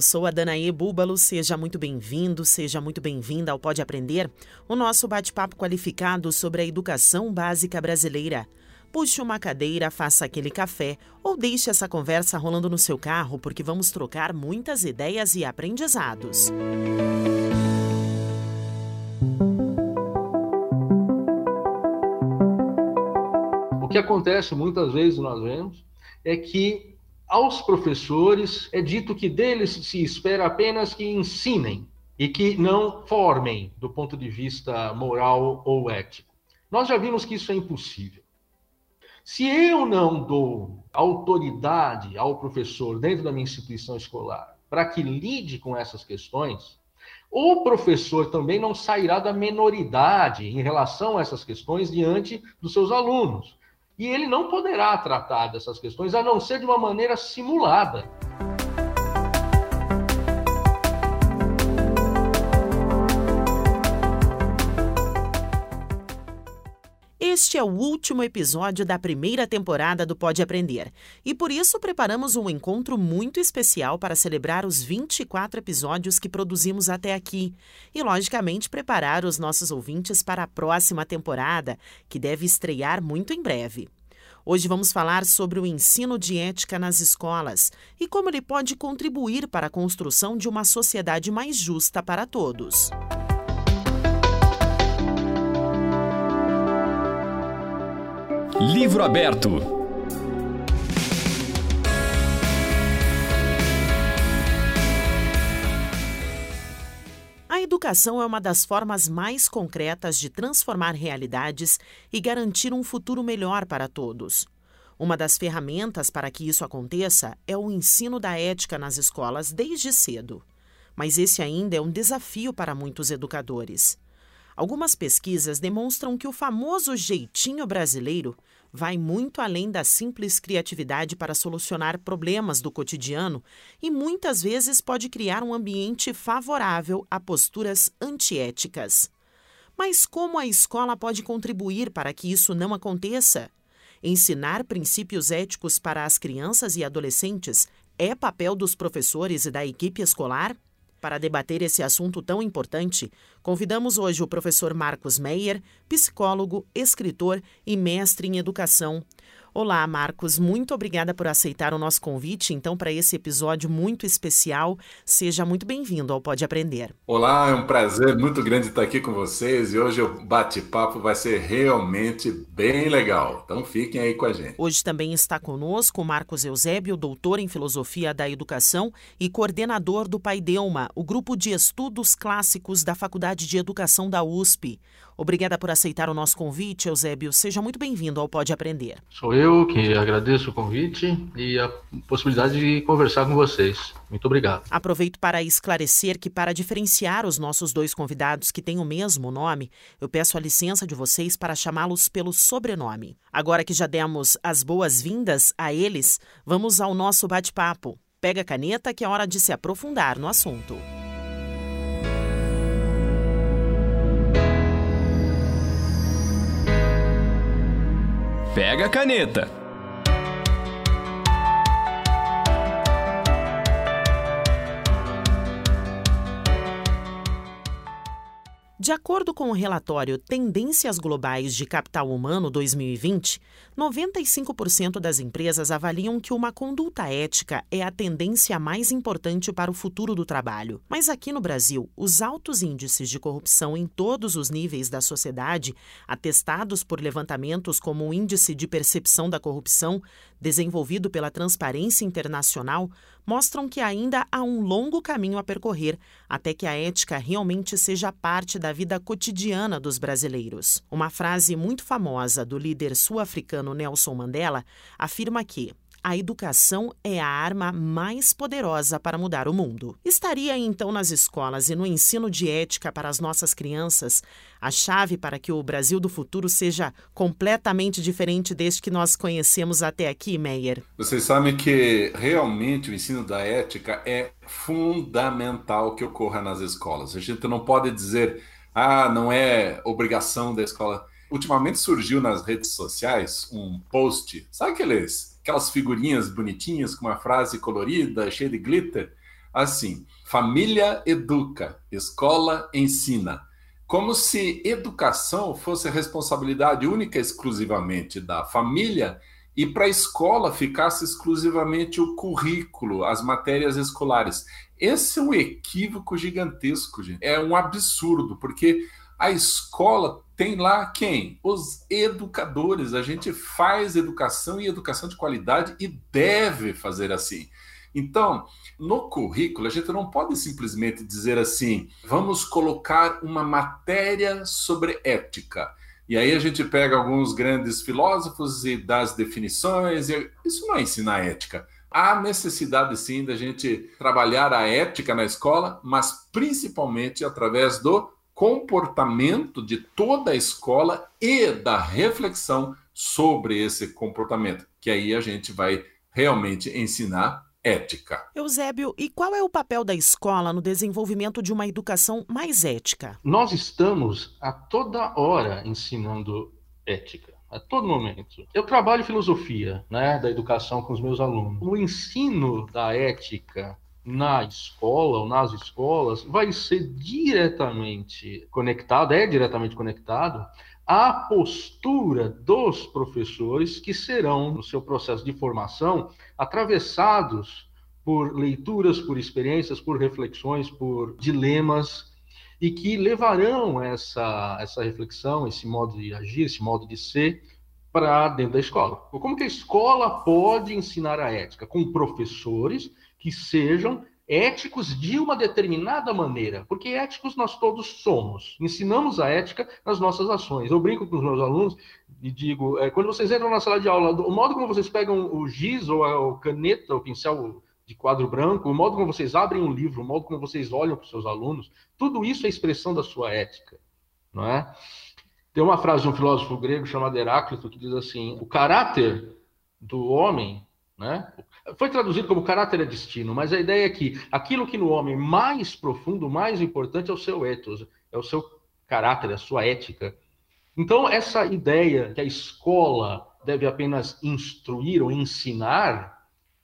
Eu sou a Danaê Búbalo, seja muito bem-vindo, seja muito bem-vinda ao Pode Aprender, o nosso bate-papo qualificado sobre a educação básica brasileira. Puxe uma cadeira, faça aquele café ou deixe essa conversa rolando no seu carro, porque vamos trocar muitas ideias e aprendizados. O que acontece muitas vezes nós vemos é que aos professores é dito que deles se espera apenas que ensinem e que não formem do ponto de vista moral ou ético. Nós já vimos que isso é impossível. Se eu não dou autoridade ao professor dentro da minha instituição escolar para que lide com essas questões, o professor também não sairá da menoridade em relação a essas questões diante dos seus alunos. E ele não poderá tratar dessas questões a não ser de uma maneira simulada. Este é o último episódio da primeira temporada do Pode Aprender. E por isso preparamos um encontro muito especial para celebrar os 24 episódios que produzimos até aqui. E, logicamente, preparar os nossos ouvintes para a próxima temporada, que deve estrear muito em breve. Hoje vamos falar sobre o ensino de ética nas escolas e como ele pode contribuir para a construção de uma sociedade mais justa para todos. Livro aberto. A educação é uma das formas mais concretas de transformar realidades e garantir um futuro melhor para todos. Uma das ferramentas para que isso aconteça é o ensino da ética nas escolas desde cedo. Mas esse ainda é um desafio para muitos educadores. Algumas pesquisas demonstram que o famoso jeitinho brasileiro vai muito além da simples criatividade para solucionar problemas do cotidiano e muitas vezes pode criar um ambiente favorável a posturas antiéticas. Mas como a escola pode contribuir para que isso não aconteça? Ensinar princípios éticos para as crianças e adolescentes é papel dos professores e da equipe escolar? Para debater esse assunto tão importante, convidamos hoje o professor Marcos Meyer, psicólogo, escritor e mestre em educação. Olá, Marcos, muito obrigada por aceitar o nosso convite, então, para esse episódio muito especial. Seja muito bem-vindo ao Pode Aprender. Olá, é um prazer muito grande estar aqui com vocês e hoje o bate-papo vai ser realmente bem legal. Então, fiquem aí com a gente. Hoje também está conosco o Marcos Eusébio, doutor em Filosofia da Educação e coordenador do Paideuma, o grupo de estudos clássicos da Faculdade de Educação da USP. Obrigada por aceitar o nosso convite, Eusébio. Seja muito bem-vindo ao Pode Aprender. Sou eu que agradeço o convite e a possibilidade de conversar com vocês. Muito obrigado. Aproveito para esclarecer que, para diferenciar os nossos dois convidados que têm o mesmo nome, eu peço a licença de vocês para chamá-los pelo sobrenome. Agora que já demos as boas-vindas a eles, vamos ao nosso bate-papo. Pega a caneta que é hora de se aprofundar no assunto. Pega a caneta. De acordo com o relatório Tendências Globais de Capital Humano 2020, 95% das empresas avaliam que uma conduta ética é a tendência mais importante para o futuro do trabalho. Mas aqui no Brasil, os altos índices de corrupção em todos os níveis da sociedade, atestados por levantamentos como o Índice de Percepção da Corrupção, desenvolvido pela Transparência Internacional, mostram que ainda há um longo caminho a percorrer até que a ética realmente seja parte da vida cotidiana dos brasileiros. Uma frase muito famosa do líder sul-africano Nelson Mandela afirma que a educação é a arma mais poderosa para mudar o mundo. Estaria então nas escolas e no ensino de ética para as nossas crianças a chave para que o Brasil do futuro seja completamente diferente deste que nós conhecemos até aqui, Meyer? Vocês sabem que realmente o ensino da ética é fundamental que ocorra nas escolas. A gente não pode dizer, ah, não é obrigação da escola ultimamente surgiu nas redes sociais um post, sabe aqueles, aquelas figurinhas bonitinhas com uma frase colorida, cheia de glitter? Assim, família educa, escola ensina. Como se educação fosse responsabilidade única exclusivamente da família e para a escola ficasse exclusivamente o currículo, as matérias escolares. Esse é um equívoco gigantesco, gente. É um absurdo, porque a escola tem lá quem? Os educadores. A gente faz educação e educação de qualidade e deve fazer assim. Então, no currículo, a gente não pode simplesmente dizer assim: vamos colocar uma matéria sobre ética. E aí a gente pega alguns grandes filósofos e dá as definições. E isso não é ensinar ética. Há necessidade sim da gente trabalhar a ética na escola, mas principalmente através do comportamento de toda a escola e da reflexão sobre esse comportamento, que aí a gente vai realmente ensinar ética. Eusébio, e qual é o papel da escola no desenvolvimento de uma educação mais ética? Nós estamos a toda hora ensinando ética. A todo momento. Eu trabalho filosofia né, da educação com os meus alunos. O ensino da ética na escola ou nas escolas vai ser diretamente conectado, é diretamente conectado à postura dos professores que serão, no seu processo de formação, atravessados por leituras, por experiências, por reflexões, por dilemas e que levarão essa, essa reflexão, esse modo de agir, esse modo de ser para dentro da escola. Como que a escola pode ensinar a ética? Com professores que sejam éticos de uma determinada maneira, porque éticos nós todos somos. Ensinamos a ética nas nossas ações. Eu brinco com os meus alunos e digo, é, quando vocês entram na sala de aula, o modo como vocês pegam o giz ou a caneta, o pincel de quadro branco, o modo como vocês abrem um livro, o modo como vocês olham para os seus alunos, tudo isso é expressão da sua ética, não é? Tem uma frase de um filósofo grego chamado Heráclito que diz assim: o caráter do homem né? Foi traduzido como caráter é destino, mas a ideia é que aquilo que no homem mais profundo, mais importante é o seu ethos, é o seu caráter, a sua ética. Então, essa ideia que a escola deve apenas instruir ou ensinar,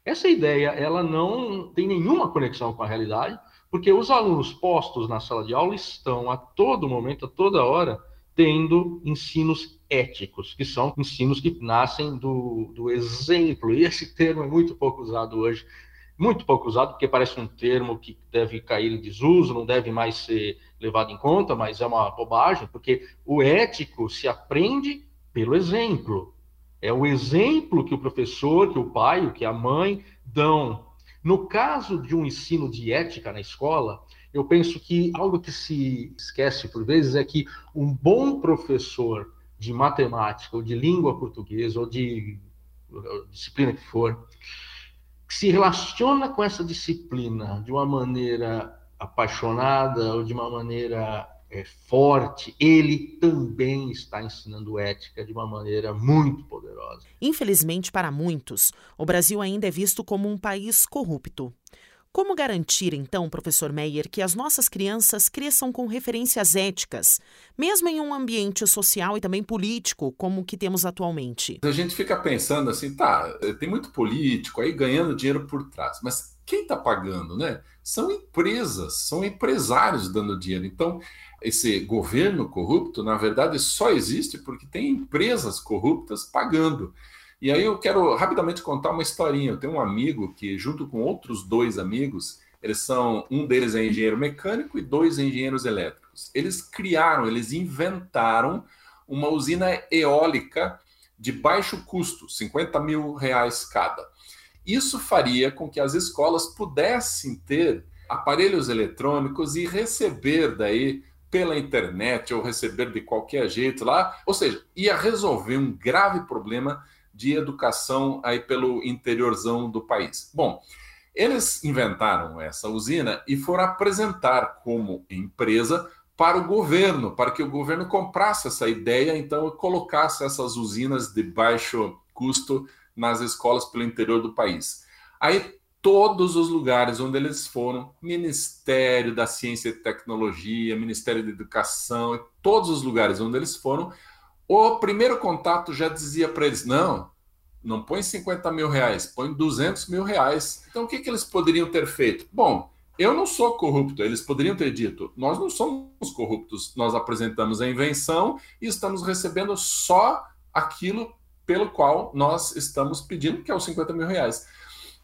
essa ideia ela não tem nenhuma conexão com a realidade, porque os alunos postos na sala de aula estão a todo momento, a toda hora, tendo ensinos éticos, que são ensinos que nascem do, do exemplo. E esse termo é muito pouco usado hoje, muito pouco usado, porque parece um termo que deve cair em desuso, não deve mais ser levado em conta, mas é uma bobagem, porque o ético se aprende pelo exemplo. É o exemplo que o professor, que o pai, que a mãe dão. No caso de um ensino de ética na escola, eu penso que algo que se esquece por vezes é que um bom professor de matemática ou de língua portuguesa ou de disciplina que for, que se relaciona com essa disciplina de uma maneira apaixonada ou de uma maneira é, forte, ele também está ensinando ética de uma maneira muito poderosa. Infelizmente, para muitos, o Brasil ainda é visto como um país corrupto. Como garantir, então, professor Meyer, que as nossas crianças cresçam com referências éticas, mesmo em um ambiente social e também político como o que temos atualmente? A gente fica pensando assim, tá, tem muito político aí ganhando dinheiro por trás, mas quem está pagando, né? São empresas, são empresários dando dinheiro. Então, esse governo corrupto, na verdade, só existe porque tem empresas corruptas pagando. E aí eu quero rapidamente contar uma historinha. Eu tenho um amigo que, junto com outros dois amigos, eles são um deles é engenheiro mecânico e dois engenheiros elétricos. Eles criaram, eles inventaram uma usina eólica de baixo custo, 50 mil reais cada. Isso faria com que as escolas pudessem ter aparelhos eletrônicos e receber daí pela internet ou receber de qualquer jeito lá, ou seja, ia resolver um grave problema de educação aí pelo interiorzão do país. Bom, eles inventaram essa usina e foram apresentar como empresa para o governo, para que o governo comprasse essa ideia, então colocasse essas usinas de baixo custo nas escolas pelo interior do país. Aí todos os lugares onde eles foram, Ministério da Ciência e Tecnologia, Ministério da Educação, todos os lugares onde eles foram, o primeiro contato já dizia para eles: não, não põe 50 mil reais, põe 200 mil reais. Então, o que, que eles poderiam ter feito? Bom, eu não sou corrupto. Eles poderiam ter dito: nós não somos corruptos, nós apresentamos a invenção e estamos recebendo só aquilo pelo qual nós estamos pedindo, que é os 50 mil reais.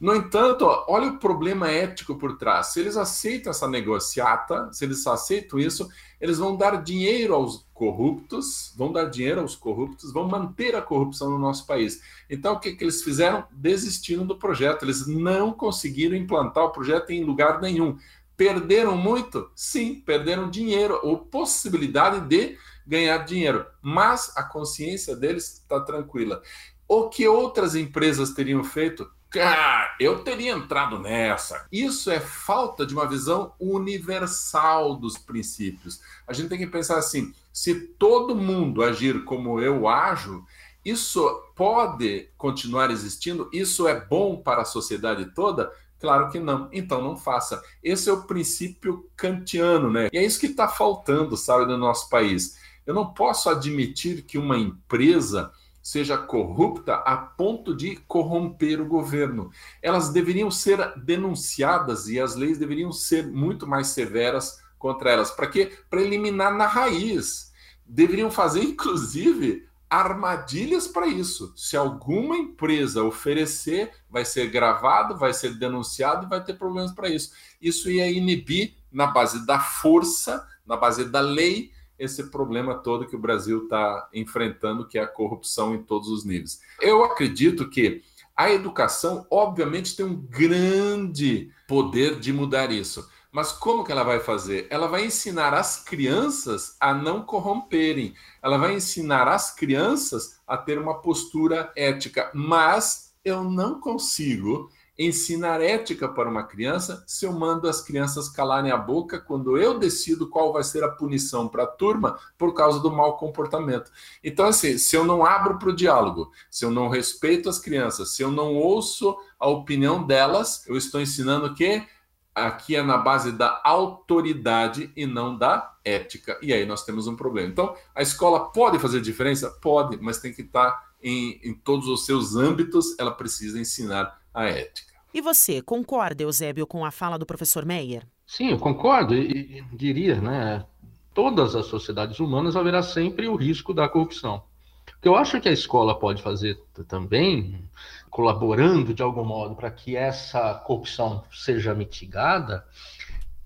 No entanto, olha o problema ético por trás. Se eles aceitam essa negociata, se eles aceitam isso, eles vão dar dinheiro aos corruptos, vão dar dinheiro aos corruptos, vão manter a corrupção no nosso país. Então, o que, que eles fizeram? Desistiram do projeto. Eles não conseguiram implantar o projeto em lugar nenhum. Perderam muito? Sim, perderam dinheiro ou possibilidade de ganhar dinheiro, mas a consciência deles está tranquila. O que outras empresas teriam feito? Cara, eu teria entrado nessa. Isso é falta de uma visão universal dos princípios. A gente tem que pensar assim: se todo mundo agir como eu ajo, isso pode continuar existindo? Isso é bom para a sociedade toda? Claro que não. Então não faça. Esse é o princípio kantiano, né? E é isso que está faltando, sabe, no nosso país. Eu não posso admitir que uma empresa seja corrupta a ponto de corromper o governo. Elas deveriam ser denunciadas e as leis deveriam ser muito mais severas contra elas. Para quê? Para eliminar na raiz. Deveriam fazer, inclusive, armadilhas para isso. Se alguma empresa oferecer, vai ser gravado, vai ser denunciado e vai ter problemas para isso. Isso ia inibir, na base da força, na base da lei, esse problema todo que o Brasil está enfrentando, que é a corrupção em todos os níveis. Eu acredito que a educação, obviamente, tem um grande poder de mudar isso. Mas como que ela vai fazer? Ela vai ensinar as crianças a não corromperem. Ela vai ensinar as crianças a ter uma postura ética. Mas eu não consigo ensinar ética para uma criança se eu mando as crianças calarem a boca quando eu decido qual vai ser a punição para a turma por causa do mau comportamento. Então, assim, se eu não abro para o diálogo, se eu não respeito as crianças, se eu não ouço a opinião delas, eu estou ensinando que aqui é na base da autoridade e não da ética. E aí nós temos um problema. Então, a escola pode fazer diferença? Pode, mas tem que estar em, em todos os seus âmbitos, ela precisa ensinar a ética. E você, concorda, Eusébio, com a fala do professor Meyer? Sim, eu concordo e, e diria, né? Todas as sociedades humanas haverá sempre o risco da corrupção. O que eu acho que a escola pode fazer também, colaborando de algum modo para que essa corrupção seja mitigada,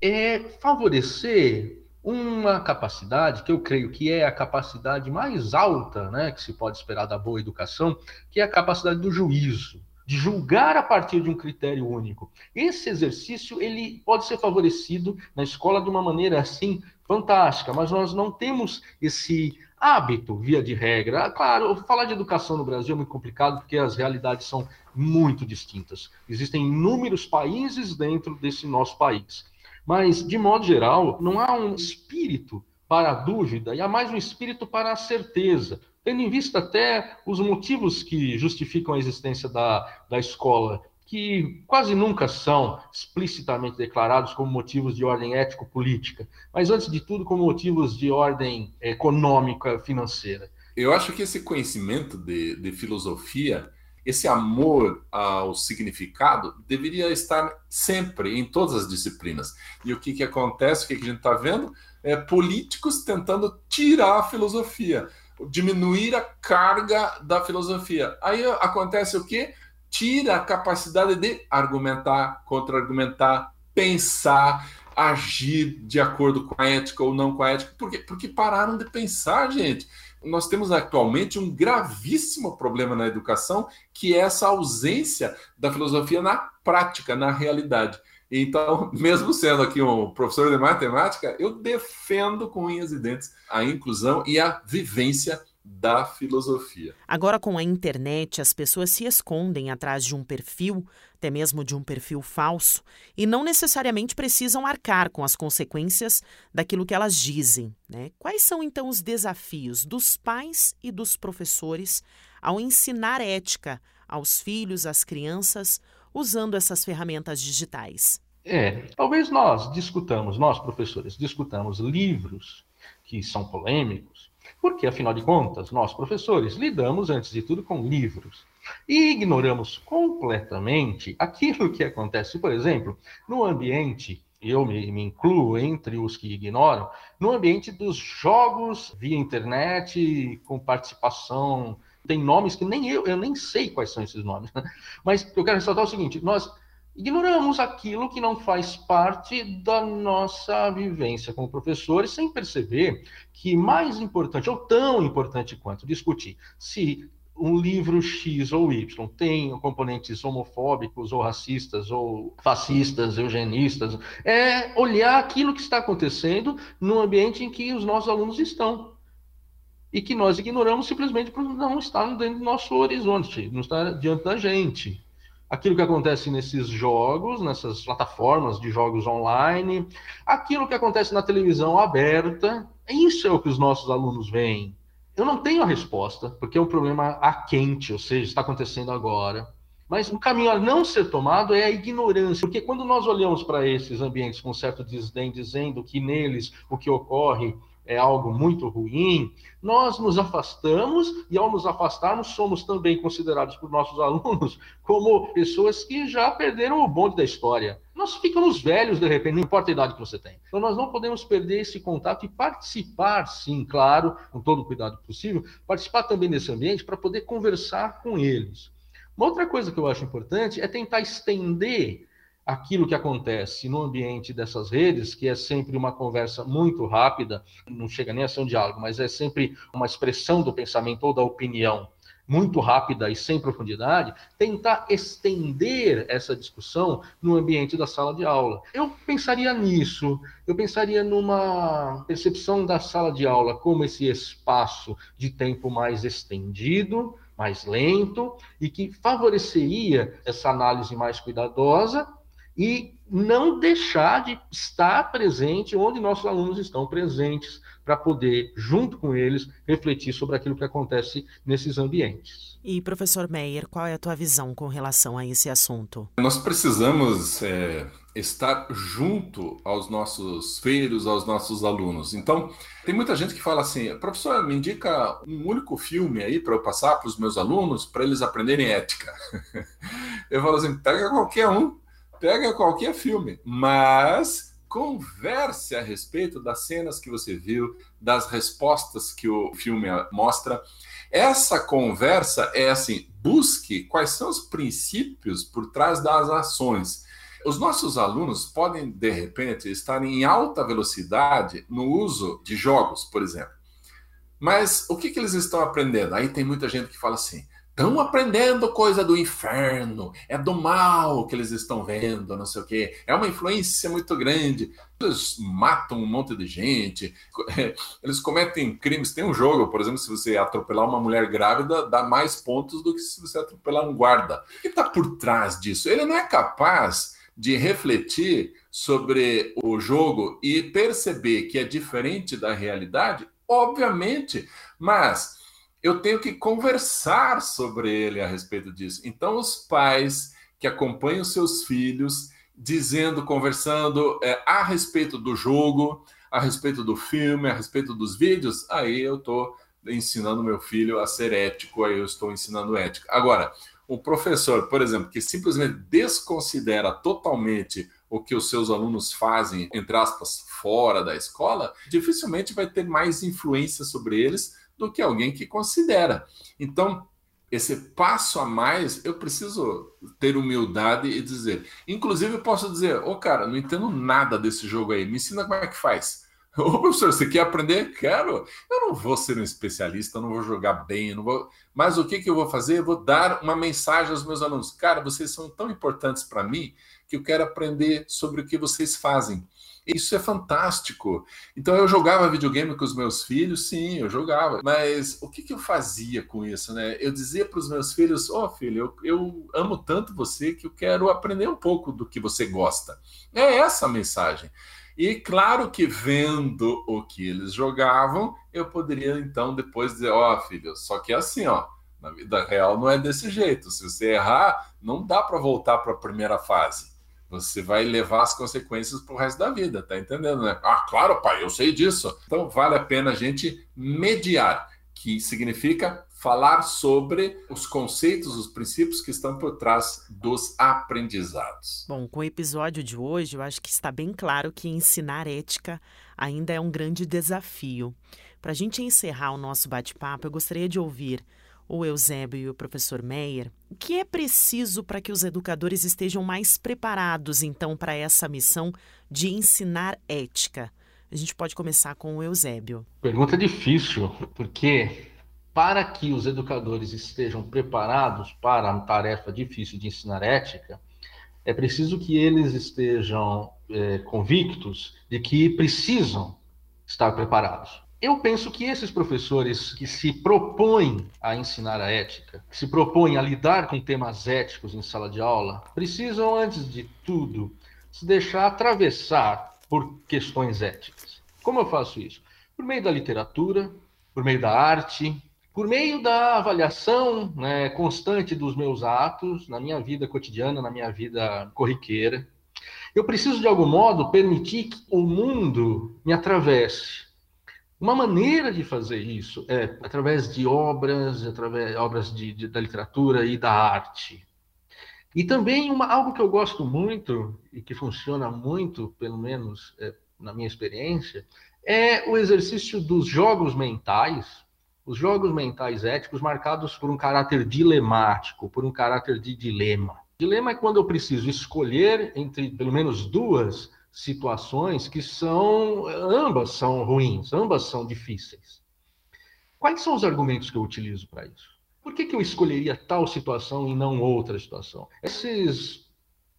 é favorecer uma capacidade que eu creio que é a capacidade mais alta né, que se pode esperar da boa educação, que é a capacidade do juízo de julgar a partir de um critério único. Esse exercício ele pode ser favorecido na escola de uma maneira assim fantástica, mas nós não temos esse hábito, via de regra. Ah, claro, falar de educação no Brasil é muito complicado porque as realidades são muito distintas. Existem inúmeros países dentro desse nosso país. Mas, de modo geral, não há um espírito para a dúvida e há mais um espírito para a certeza tendo em vista até os motivos que justificam a existência da, da escola, que quase nunca são explicitamente declarados como motivos de ordem ético-política, mas antes de tudo como motivos de ordem econômica, financeira. Eu acho que esse conhecimento de, de filosofia, esse amor ao significado, deveria estar sempre em todas as disciplinas. E o que, que acontece, o que, que a gente está vendo? É políticos tentando tirar a filosofia diminuir a carga da filosofia. Aí acontece o quê? Tira a capacidade de argumentar, contra-argumentar, pensar, agir de acordo com a ética ou não com a ética. Por quê? Porque pararam de pensar, gente. Nós temos atualmente um gravíssimo problema na educação, que é essa ausência da filosofia na prática, na realidade. Então, mesmo sendo aqui um professor de matemática, eu defendo com unhas e dentes a inclusão e a vivência da filosofia. Agora, com a internet, as pessoas se escondem atrás de um perfil, até mesmo de um perfil falso, e não necessariamente precisam arcar com as consequências daquilo que elas dizem. Né? Quais são, então, os desafios dos pais e dos professores ao ensinar ética aos filhos, às crianças, usando essas ferramentas digitais? É, talvez nós discutamos, nós professores, discutamos livros que são polêmicos, porque, afinal de contas, nós, professores, lidamos, antes de tudo, com livros. E ignoramos completamente aquilo que acontece, por exemplo, no ambiente, eu me, me, incluo entre os que ignoram, no ambiente dos jogos via internet, com participação. Tem nomes que nem eu, eu nem sei quais são esses nomes. Né? Mas eu quero ressaltar o seguinte: nós ignoramos aquilo que não faz parte da nossa vivência como professores, sem perceber que mais importante, ou tão importante quanto discutir se um livro X ou Y tem componentes homofóbicos ou racistas ou fascistas, eugenistas, é olhar aquilo que está acontecendo no ambiente em que os nossos alunos estão. E que nós ignoramos simplesmente por não estar dentro do nosso horizonte, não estar diante da gente aquilo que acontece nesses jogos, nessas plataformas de jogos online, aquilo que acontece na televisão aberta. Isso é o que os nossos alunos veem. Eu não tenho a resposta, porque é um problema a quente, ou seja, está acontecendo agora. Mas o caminho a não ser tomado é a ignorância, porque quando nós olhamos para esses ambientes com certo desdém, dizendo que neles o que ocorre é algo muito ruim, nós nos afastamos e, ao nos afastarmos, somos também considerados por nossos alunos como pessoas que já perderam o bonde da história. Nós ficamos velhos de repente, não importa a idade que você tem. Então, nós não podemos perder esse contato e participar, sim, claro, com todo o cuidado possível, participar também desse ambiente para poder conversar com eles. Uma outra coisa que eu acho importante é tentar estender aquilo que acontece no ambiente dessas redes, que é sempre uma conversa muito rápida, não chega nem a ser um diálogo, mas é sempre uma expressão do pensamento ou da opinião muito rápida e sem profundidade, tentar estender essa discussão no ambiente da sala de aula. Eu pensaria nisso, eu pensaria numa percepção da sala de aula como esse espaço de tempo mais estendido, mais lento e que favoreceria essa análise mais cuidadosa e não deixar de estar presente onde nossos alunos estão presentes, para poder, junto com eles, refletir sobre aquilo que acontece nesses ambientes. E, professor Meyer, qual é a tua visão com relação a esse assunto? Nós precisamos é, estar junto aos nossos filhos, aos nossos alunos. Então, tem muita gente que fala assim: professor, me indica um único filme aí para eu passar para os meus alunos, para eles aprenderem ética. eu falo assim: pega qualquer um pega qualquer filme, mas converse a respeito das cenas que você viu, das respostas que o filme mostra. Essa conversa é assim: busque quais são os princípios por trás das ações. Os nossos alunos podem, de repente, estar em alta velocidade no uso de jogos, por exemplo. Mas o que, que eles estão aprendendo? Aí tem muita gente que fala assim: estão aprendendo coisa do inferno, é do mal que eles estão vendo, não sei o quê. É uma influência muito grande. Eles matam um monte de gente, eles cometem crimes. Tem um jogo, por exemplo, se você atropelar uma mulher grávida, dá mais pontos do que se você atropelar um guarda. O que está por trás disso? Ele não é capaz de refletir sobre o jogo e perceber que é diferente da realidade? Obviamente, mas eu tenho que conversar sobre ele a respeito disso. Então, os pais que acompanham seus filhos, dizendo, conversando é, a respeito do jogo, a respeito do filme, a respeito dos vídeos, aí eu estou ensinando meu filho a ser ético, aí eu estou ensinando ética. Agora, o professor, por exemplo, que simplesmente desconsidera totalmente o que os seus alunos fazem, entre aspas, fora da escola, dificilmente vai ter mais influência sobre eles do que alguém que considera. Então, esse passo a mais, eu preciso ter humildade e dizer. Inclusive, eu posso dizer: Ô, oh, cara, não entendo nada desse jogo aí, me ensina como é que faz. Ô, professor, você quer aprender? Quero. Eu não vou ser um especialista, não vou jogar bem, não vou. Mas o que, que eu vou fazer? Eu vou dar uma mensagem aos meus alunos. Cara, vocês são tão importantes para mim que eu quero aprender sobre o que vocês fazem. Isso é fantástico. Então eu jogava videogame com os meus filhos, sim, eu jogava. Mas o que, que eu fazia com isso, né? Eu dizia para os meus filhos: Ó, oh, filho, eu, eu amo tanto você que eu quero aprender um pouco do que você gosta. É essa a mensagem. E claro que vendo o que eles jogavam, eu poderia então depois dizer: Ó, oh, filho, só que é assim, ó. Na vida real não é desse jeito. Se você errar, não dá para voltar para a primeira fase você vai levar as consequências para o resto da vida, tá entendendo, né? Ah, claro, pai, eu sei disso. Então vale a pena a gente mediar, que significa falar sobre os conceitos, os princípios que estão por trás dos aprendizados. Bom, com o episódio de hoje, eu acho que está bem claro que ensinar ética ainda é um grande desafio. Para a gente encerrar o nosso bate-papo, eu gostaria de ouvir o Eusébio e o professor Meyer, o que é preciso para que os educadores estejam mais preparados, então, para essa missão de ensinar ética? A gente pode começar com o Eusébio. Pergunta difícil, porque para que os educadores estejam preparados para a tarefa difícil de ensinar ética, é preciso que eles estejam é, convictos de que precisam estar preparados. Eu penso que esses professores que se propõem a ensinar a ética, que se propõem a lidar com temas éticos em sala de aula, precisam, antes de tudo, se deixar atravessar por questões éticas. Como eu faço isso? Por meio da literatura, por meio da arte, por meio da avaliação né, constante dos meus atos na minha vida cotidiana, na minha vida corriqueira. Eu preciso, de algum modo, permitir que o mundo me atravesse uma maneira de fazer isso é através de obras, através obras de, de, da literatura e da arte. E também uma, algo que eu gosto muito e que funciona muito, pelo menos é, na minha experiência, é o exercício dos jogos mentais, os jogos mentais éticos marcados por um caráter dilemático, por um caráter de dilema. Dilema é quando eu preciso escolher entre pelo menos duas situações que são, ambas são ruins, ambas são difíceis. Quais são os argumentos que eu utilizo para isso? Por que, que eu escolheria tal situação e não outra situação? Esses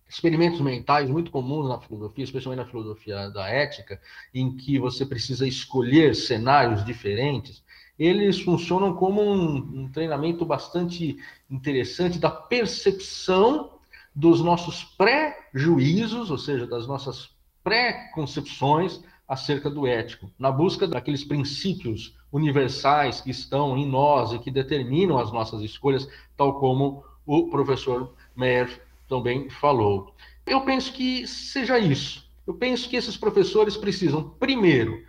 experimentos mentais muito comuns na filosofia, especialmente na filosofia da ética, em que você precisa escolher cenários diferentes, eles funcionam como um, um treinamento bastante interessante da percepção dos nossos pré-juízos, ou seja, das nossas pré-concepções acerca do ético, na busca daqueles princípios universais que estão em nós e que determinam as nossas escolhas, tal como o professor Meyer também falou. Eu penso que seja isso. Eu penso que esses professores precisam, primeiro,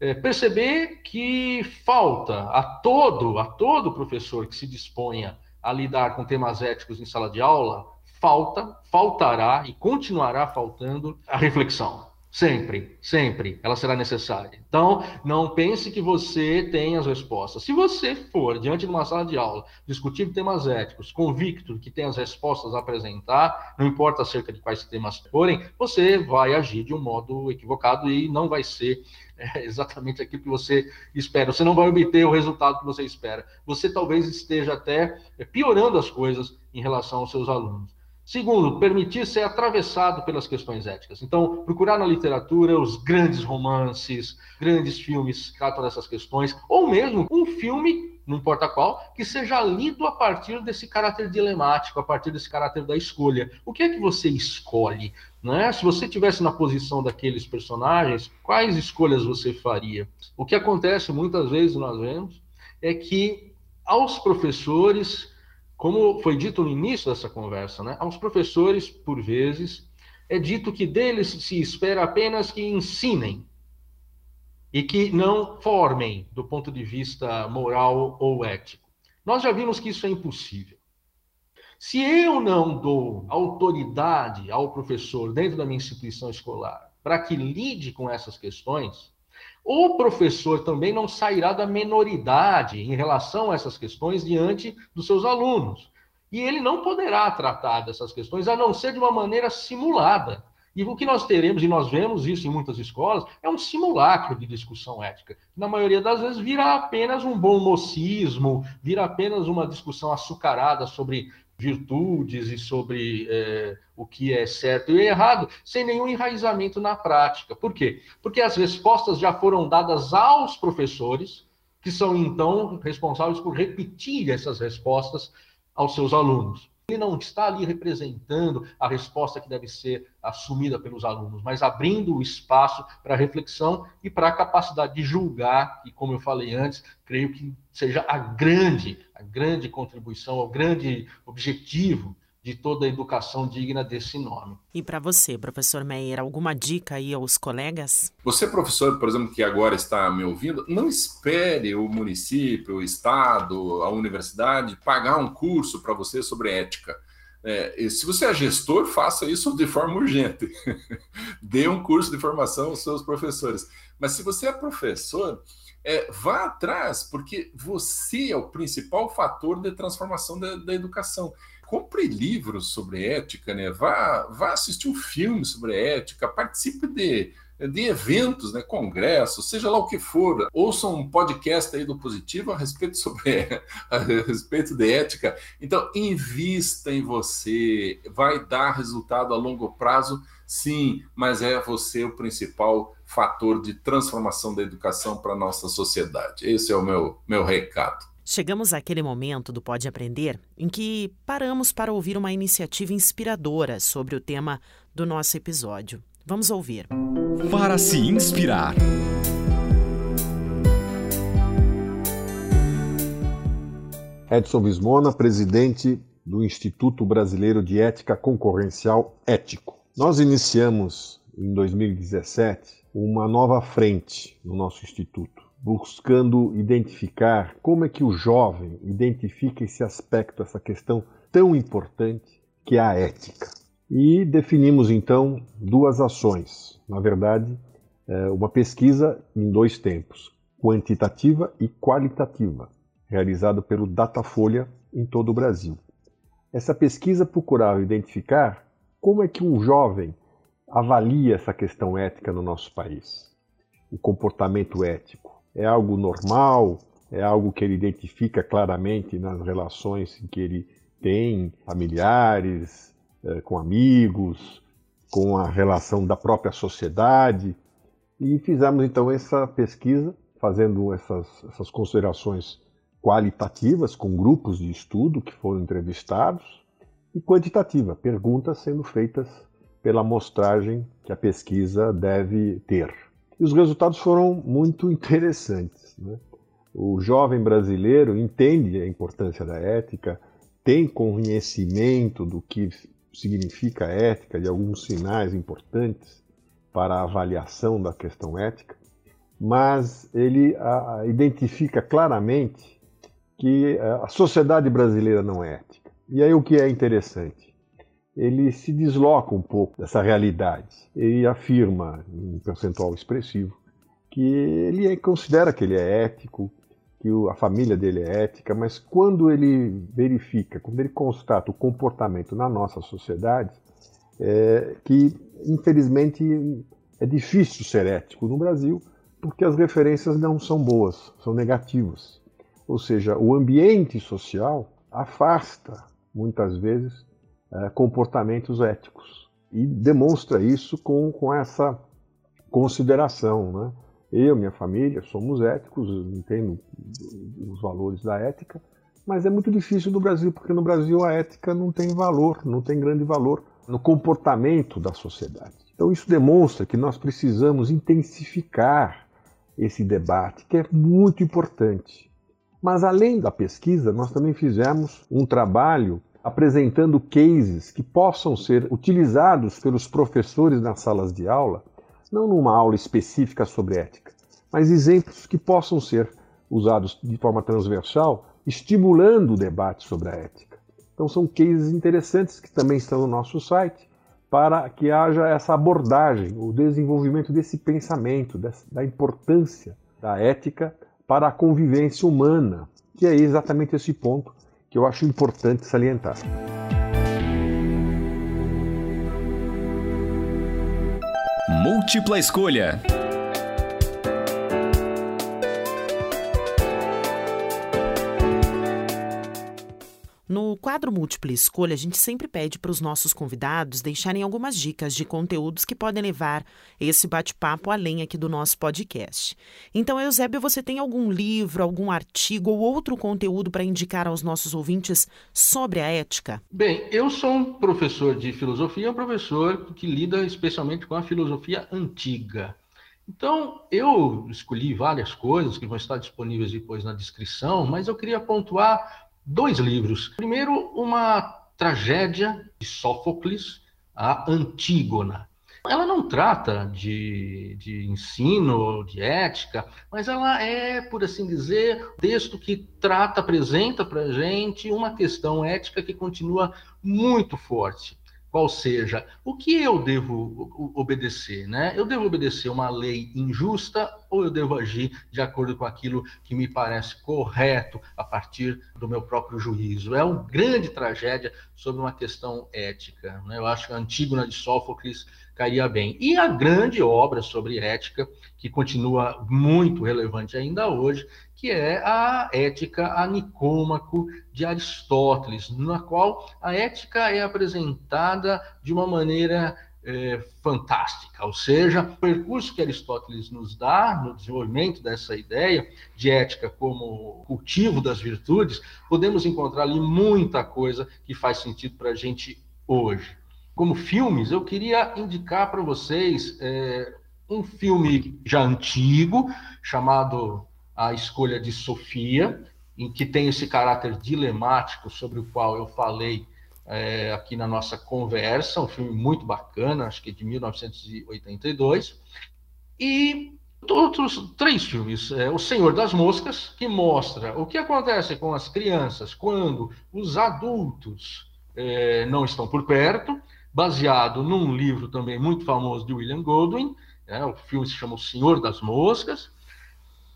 é, perceber que falta a todo, a todo professor que se disponha a lidar com temas éticos em sala de aula, falta, faltará e continuará faltando a reflexão. Sempre, sempre ela será necessária. Então, não pense que você tem as respostas. Se você for diante de uma sala de aula discutir temas éticos, convicto que tem as respostas a apresentar, não importa acerca de quais temas forem, você vai agir de um modo equivocado e não vai ser é, exatamente aquilo que você espera. Você não vai obter o resultado que você espera. Você talvez esteja até piorando as coisas em relação aos seus alunos. Segundo, permitir ser atravessado pelas questões éticas. Então, procurar na literatura os grandes romances, grandes filmes que tratam dessas questões, ou mesmo um filme, não importa qual, que seja lido a partir desse caráter dilemático, a partir desse caráter da escolha. O que é que você escolhe? Né? Se você tivesse na posição daqueles personagens, quais escolhas você faria? O que acontece muitas vezes, nós vemos, é que aos professores como foi dito no início dessa conversa, né, aos professores, por vezes, é dito que deles se espera apenas que ensinem e que não formem do ponto de vista moral ou ético. Nós já vimos que isso é impossível. Se eu não dou autoridade ao professor dentro da minha instituição escolar para que lide com essas questões, o professor também não sairá da menoridade em relação a essas questões diante dos seus alunos. E ele não poderá tratar dessas questões a não ser de uma maneira simulada. E o que nós teremos, e nós vemos isso em muitas escolas, é um simulacro de discussão ética. Na maioria das vezes vira apenas um bom mocismo, vira apenas uma discussão açucarada sobre virtudes e sobre é, o que é certo e errado, sem nenhum enraizamento na prática. Por quê? Porque as respostas já foram dadas aos professores, que são então responsáveis por repetir essas respostas aos seus alunos. Ele não está ali representando a resposta que deve ser assumida pelos alunos, mas abrindo o espaço para reflexão e para a capacidade de julgar, e como eu falei antes, creio que seja a grande, a grande contribuição, o grande objetivo de toda a educação digna desse nome. E para você, professor Meyer, alguma dica aí aos colegas? Você, professor, por exemplo, que agora está me ouvindo, não espere o município, o estado, a universidade pagar um curso para você sobre ética. É, se você é gestor, faça isso de forma urgente. Dê um curso de formação aos seus professores. Mas se você é professor, é, vá atrás, porque você é o principal fator de transformação da, da educação compre livros sobre ética, né? Vá, vá assistir um filme sobre ética, participe de, de eventos, né? congressos, seja lá o que for. Ouça um podcast aí do Positivo a respeito sobre a respeito de ética. Então, invista em você, vai dar resultado a longo prazo, sim, mas é você o principal fator de transformação da educação para a nossa sociedade. Esse é o meu, meu recado. Chegamos àquele momento do Pode Aprender em que paramos para ouvir uma iniciativa inspiradora sobre o tema do nosso episódio. Vamos ouvir. Para se inspirar. Edson Vismona, presidente do Instituto Brasileiro de Ética Concorrencial Ético. Nós iniciamos em 2017 uma nova frente no nosso instituto buscando identificar como é que o jovem identifica esse aspecto, essa questão tão importante que é a ética. E definimos então duas ações, na verdade, é, uma pesquisa em dois tempos, quantitativa e qualitativa, realizada pelo Datafolha em todo o Brasil. Essa pesquisa procurava identificar como é que um jovem avalia essa questão ética no nosso país, o comportamento ético é algo normal, é algo que ele identifica claramente nas relações que ele tem, familiares, é, com amigos, com a relação da própria sociedade. E fizemos então essa pesquisa, fazendo essas, essas considerações qualitativas com grupos de estudo que foram entrevistados e quantitativa, perguntas sendo feitas pela amostragem que a pesquisa deve ter. E os resultados foram muito interessantes. Né? O jovem brasileiro entende a importância da ética, tem conhecimento do que significa ética, de alguns sinais importantes para a avaliação da questão ética, mas ele a, identifica claramente que a sociedade brasileira não é ética. E aí o que é interessante? Ele se desloca um pouco dessa realidade. Ele afirma, em percentual expressivo, que ele é, considera que ele é ético, que a família dele é ética, mas quando ele verifica, quando ele constata o comportamento na nossa sociedade, é que infelizmente é difícil ser ético no Brasil, porque as referências não são boas, são negativas. Ou seja, o ambiente social afasta, muitas vezes, é, comportamentos éticos. E demonstra isso com, com essa consideração. Né? Eu, minha família, somos éticos, entendo os valores da ética, mas é muito difícil no Brasil, porque no Brasil a ética não tem valor, não tem grande valor no comportamento da sociedade. Então isso demonstra que nós precisamos intensificar esse debate, que é muito importante. Mas além da pesquisa, nós também fizemos um trabalho apresentando cases que possam ser utilizados pelos professores nas salas de aula, não numa aula específica sobre ética, mas exemplos que possam ser usados de forma transversal, estimulando o debate sobre a ética. Então são cases interessantes que também estão no nosso site para que haja essa abordagem, o desenvolvimento desse pensamento, da importância da ética para a convivência humana, que é exatamente esse ponto que eu acho importante salientar. Múltipla escolha. No quadro Múltipla Escolha, a gente sempre pede para os nossos convidados deixarem algumas dicas de conteúdos que podem levar esse bate-papo além aqui do nosso podcast. Então, Eusébio, você tem algum livro, algum artigo ou outro conteúdo para indicar aos nossos ouvintes sobre a ética? Bem, eu sou um professor de filosofia, um professor que lida especialmente com a filosofia antiga. Então, eu escolhi várias coisas que vão estar disponíveis depois na descrição, mas eu queria pontuar dois livros. Primeiro, uma tragédia de Sófocles, a Antígona. Ela não trata de, de ensino, de ética, mas ela é, por assim dizer, um texto que trata, apresenta para a gente uma questão ética que continua muito forte qual seja o que eu devo obedecer, né? Eu devo obedecer uma lei injusta ou eu devo agir de acordo com aquilo que me parece correto a partir do meu próprio juízo? É uma grande tragédia sobre uma questão ética. Né? Eu acho que a Antígona de Sófocles cairia bem. E a grande obra sobre ética, que continua muito relevante ainda hoje, que é a Ética a Nicômaco de Aristóteles, na qual a ética é apresentada de uma maneira é, fantástica, ou seja, o percurso que Aristóteles nos dá no desenvolvimento dessa ideia de ética como cultivo das virtudes, podemos encontrar ali muita coisa que faz sentido para a gente hoje. Como filmes, eu queria indicar para vocês é, um filme já antigo chamado a escolha de Sofia, em que tem esse caráter dilemático sobre o qual eu falei é, aqui na nossa conversa, um filme muito bacana, acho que de 1982, e outros três filmes. É, o Senhor das Moscas, que mostra o que acontece com as crianças quando os adultos é, não estão por perto, baseado num livro também muito famoso de William Goldwyn, é, o filme se chama O Senhor das Moscas,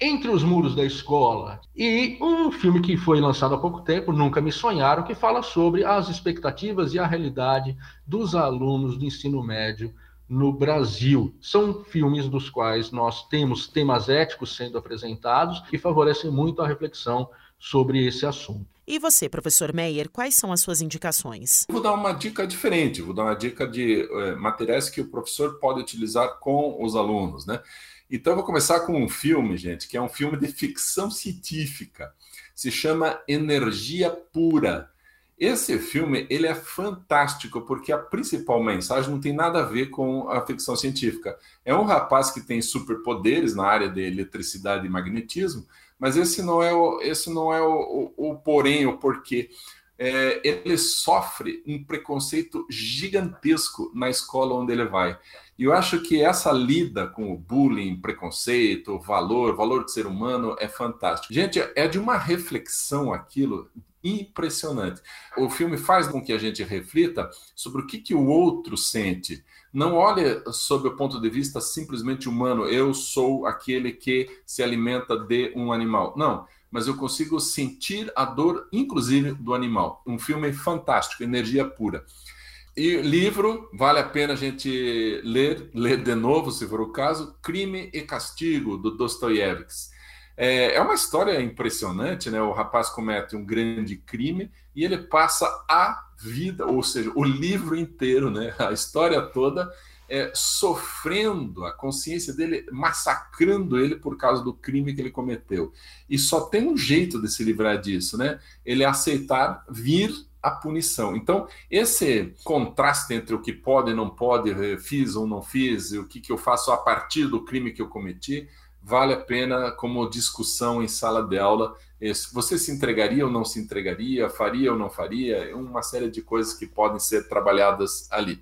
entre os Muros da Escola e um filme que foi lançado há pouco tempo, Nunca Me Sonharam, que fala sobre as expectativas e a realidade dos alunos do ensino médio no Brasil. São filmes dos quais nós temos temas éticos sendo apresentados que favorecem muito a reflexão sobre esse assunto. E você, professor Meyer, quais são as suas indicações? Vou dar uma dica diferente, vou dar uma dica de é, materiais que o professor pode utilizar com os alunos, né? Então, eu vou começar com um filme, gente, que é um filme de ficção científica. Se chama Energia Pura. Esse filme ele é fantástico porque a principal mensagem não tem nada a ver com a ficção científica. É um rapaz que tem superpoderes na área de eletricidade e magnetismo, mas esse não é o, esse não é o, o, o porém, o porquê. É, ele sofre um preconceito gigantesco na escola onde ele vai. E eu acho que essa lida com o bullying, preconceito, valor, valor do ser humano é fantástico. Gente, é de uma reflexão aquilo impressionante. O filme faz com que a gente reflita sobre o que, que o outro sente. Não olha sob o ponto de vista simplesmente humano, eu sou aquele que se alimenta de um animal. Não, mas eu consigo sentir a dor, inclusive, do animal. Um filme fantástico, energia pura. E livro, vale a pena a gente ler, ler de novo, se for o caso, Crime e Castigo, do Dostoiévski. É, é uma história impressionante, né? O rapaz comete um grande crime e ele passa a vida, ou seja, o livro inteiro, né? A história toda é, sofrendo, a consciência dele massacrando ele por causa do crime que ele cometeu. E só tem um jeito de se livrar disso, né? Ele aceitar vir a punição. Então, esse contraste entre o que pode e não pode, eh, fiz ou não fiz, o que, que eu faço a partir do crime que eu cometi, vale a pena como discussão em sala de aula. Você se entregaria ou não se entregaria, faria ou não faria, uma série de coisas que podem ser trabalhadas ali.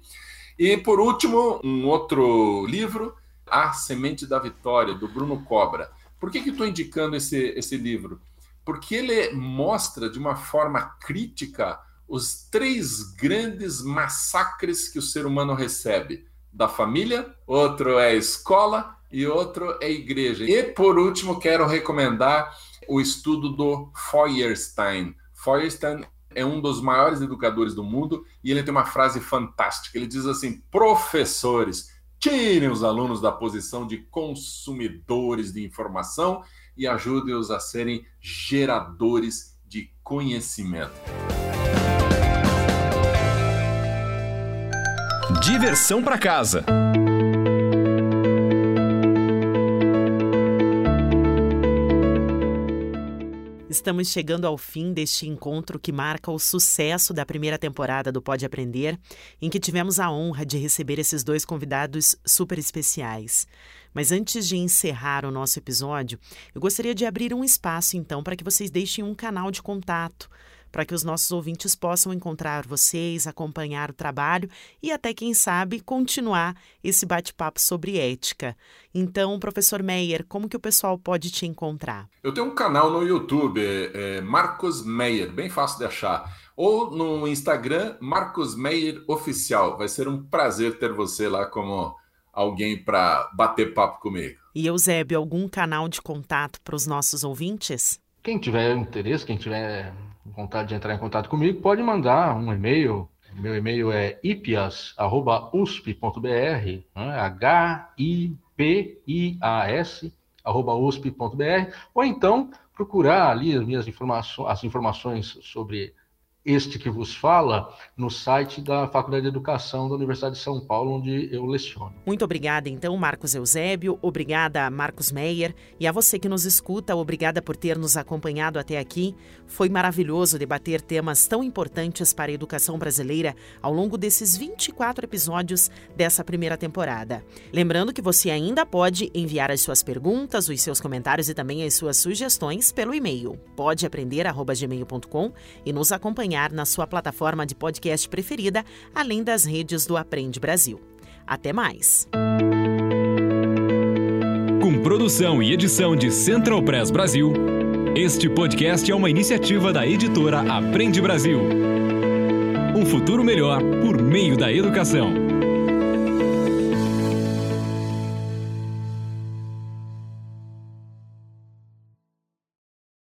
E por último, um outro livro, A Semente da Vitória, do Bruno Cobra. Por que, que estou indicando esse, esse livro? Porque ele mostra de uma forma crítica os três grandes massacres que o ser humano recebe: da família, outro é a escola e outro é igreja. E por último, quero recomendar o estudo do Feuerstein. Feuerstein é um dos maiores educadores do mundo e ele tem uma frase fantástica. Ele diz assim: professores, tirem os alunos da posição de consumidores de informação e ajudem-os a serem geradores de conhecimento. Diversão para casa. Estamos chegando ao fim deste encontro que marca o sucesso da primeira temporada do Pode Aprender, em que tivemos a honra de receber esses dois convidados super especiais. Mas antes de encerrar o nosso episódio, eu gostaria de abrir um espaço então para que vocês deixem um canal de contato para que os nossos ouvintes possam encontrar vocês, acompanhar o trabalho e até, quem sabe, continuar esse bate-papo sobre ética. Então, professor Meyer, como que o pessoal pode te encontrar? Eu tenho um canal no YouTube, é, é Marcos Meyer, bem fácil de achar. Ou no Instagram, Marcos Meyer Oficial. Vai ser um prazer ter você lá como alguém para bater papo comigo. E Eusébio, algum canal de contato para os nossos ouvintes? Quem tiver interesse, quem tiver vontade de entrar em contato comigo, pode mandar um e-mail. Meu e-mail é ipias.usp.br, né? H-I-P-I-A-S, usp.br, ou então procurar ali as minhas informações, as informações sobre este que vos fala no site da Faculdade de Educação da Universidade de São Paulo, onde eu leciono. Muito obrigada, então, Marcos Eusébio, obrigada, Marcos Meyer, e a você que nos escuta, obrigada por ter nos acompanhado até aqui. Foi maravilhoso debater temas tão importantes para a educação brasileira ao longo desses 24 episódios dessa primeira temporada. Lembrando que você ainda pode enviar as suas perguntas, os seus comentários e também as suas sugestões pelo e-mail podeaprender@gmail.com e nos acompanhar acompanhar na sua plataforma de podcast preferida, além das redes do Aprende Brasil. Até mais! Com produção e edição de Central Press Brasil, este podcast é uma iniciativa da editora Aprende Brasil. Um futuro melhor por meio da educação.